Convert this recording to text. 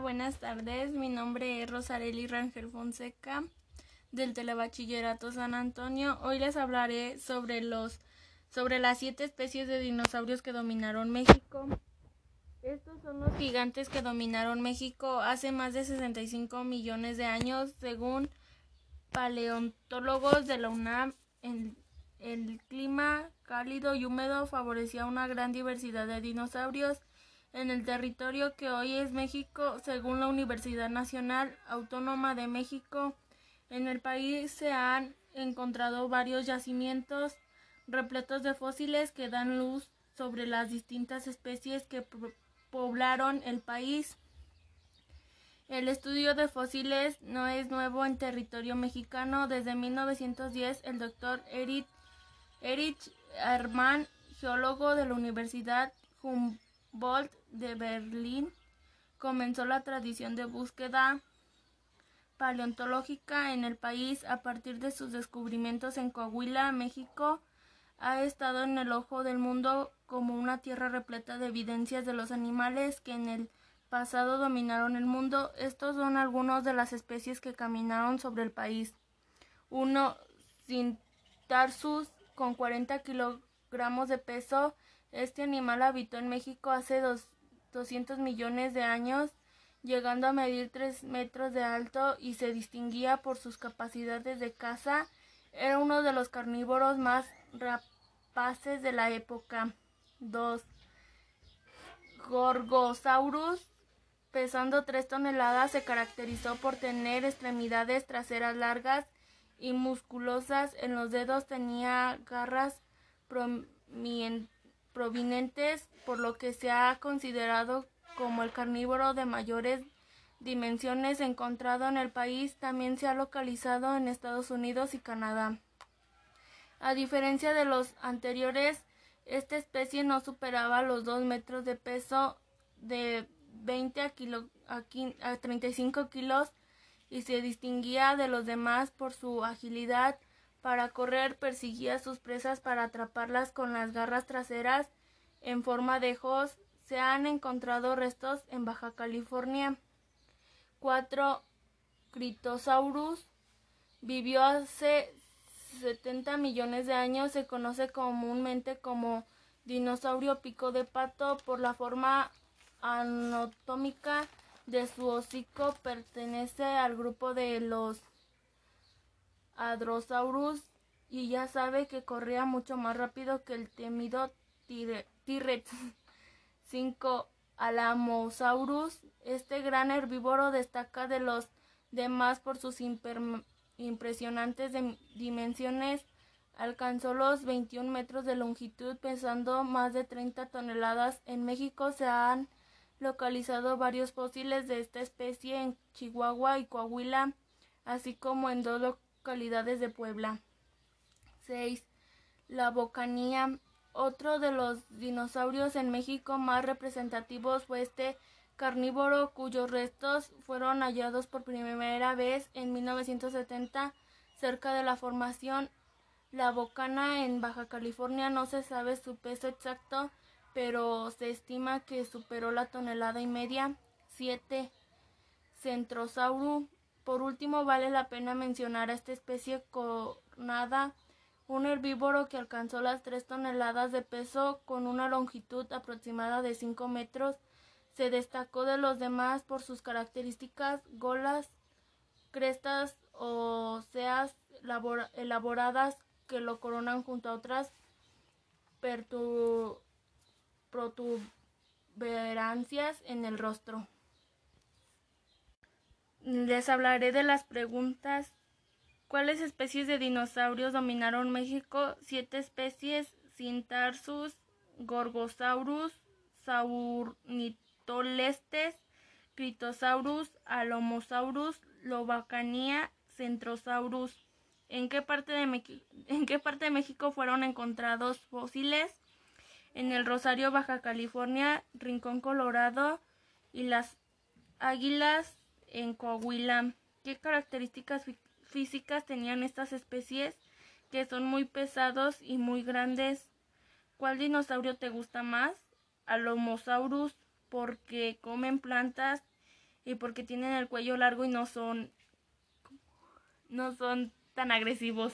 buenas tardes. Mi nombre es Rosareli Rangel Fonseca del Telebachillerato San Antonio. Hoy les hablaré sobre los sobre las siete especies de dinosaurios que dominaron México. Estos son los gigantes que dominaron México hace más de 65 millones de años, según paleontólogos de la UNAM. El, el clima cálido y húmedo favorecía una gran diversidad de dinosaurios en el territorio que hoy es México, según la Universidad Nacional Autónoma de México. En el país se han encontrado varios yacimientos repletos de fósiles que dan luz sobre las distintas especies que poblaron el país. El estudio de fósiles no es nuevo en territorio mexicano. Desde 1910, el doctor Erich, Erich Hermann, geólogo de la Universidad Humboldt de Berlín, comenzó la tradición de búsqueda paleontológica en el país a partir de sus descubrimientos en Coahuila, México. Ha estado en el ojo del mundo como una tierra repleta de evidencias de los animales que en el pasado dominaron el mundo. Estos son algunos de las especies que caminaron sobre el país. 1. Cintarsus con 40 kilogramos de peso. Este animal habitó en México hace dos, 200 millones de años, llegando a medir 3 metros de alto y se distinguía por sus capacidades de caza. Era uno de los carnívoros más rapaces de la época. 2. Gorgosaurus, pesando 3 toneladas, se caracterizó por tener extremidades traseras largas y musculosas. En los dedos tenía garras prominentes, por lo que se ha considerado como el carnívoro de mayores dimensiones encontrado en el país. También se ha localizado en Estados Unidos y Canadá. A diferencia de los anteriores, esta especie no superaba los 2 metros de peso de 20 a, kilo, a 35 kilos y se distinguía de los demás por su agilidad para correr, perseguía a sus presas para atraparlas con las garras traseras en forma de ojos. Se han encontrado restos en Baja California. 4. Critosaurus vivió hace 70 millones de años se conoce comúnmente como dinosaurio pico de pato por la forma anatómica de su hocico. Pertenece al grupo de los Hadrosaurus y ya sabe que corría mucho más rápido que el temido T-Rex. 5. Alamosaurus. Este gran herbívoro destaca de los demás por sus impresionantes dimensiones. Alcanzó los 21 metros de longitud, pesando más de 30 toneladas. En México se han localizado varios fósiles de esta especie en Chihuahua y Coahuila, así como en dos localidades de Puebla. 6. La bocanía. Otro de los dinosaurios en México más representativos fue este carnívoro cuyos restos fueron hallados por primera vez en 1970 cerca de la formación La Bocana en Baja California. No se sabe su peso exacto, pero se estima que superó la tonelada y media. 7. Centrosaurus. Por último, vale la pena mencionar a esta especie cornada, un herbívoro que alcanzó las 3 toneladas de peso con una longitud aproximada de 5 metros se destacó de los demás por sus características golas, crestas o elaboradas que lo coronan junto a otras protuberancias en el rostro. Les hablaré de las preguntas. ¿Cuáles especies de dinosaurios dominaron México? Siete especies: Cintarsus, Gorgosaurus, Saurnitos Tolestes, Critosaurus, Alomosaurus, Lobacania, Centrosaurus. ¿En qué, parte de ¿En qué parte de México fueron encontrados fósiles? En el Rosario, Baja California, Rincón Colorado y las águilas en Coahuila. ¿Qué características físicas tenían estas especies? Que son muy pesados y muy grandes. ¿Cuál dinosaurio te gusta más? Alomosaurus, porque comen plantas y porque tienen el cuello largo y no son no son tan agresivos.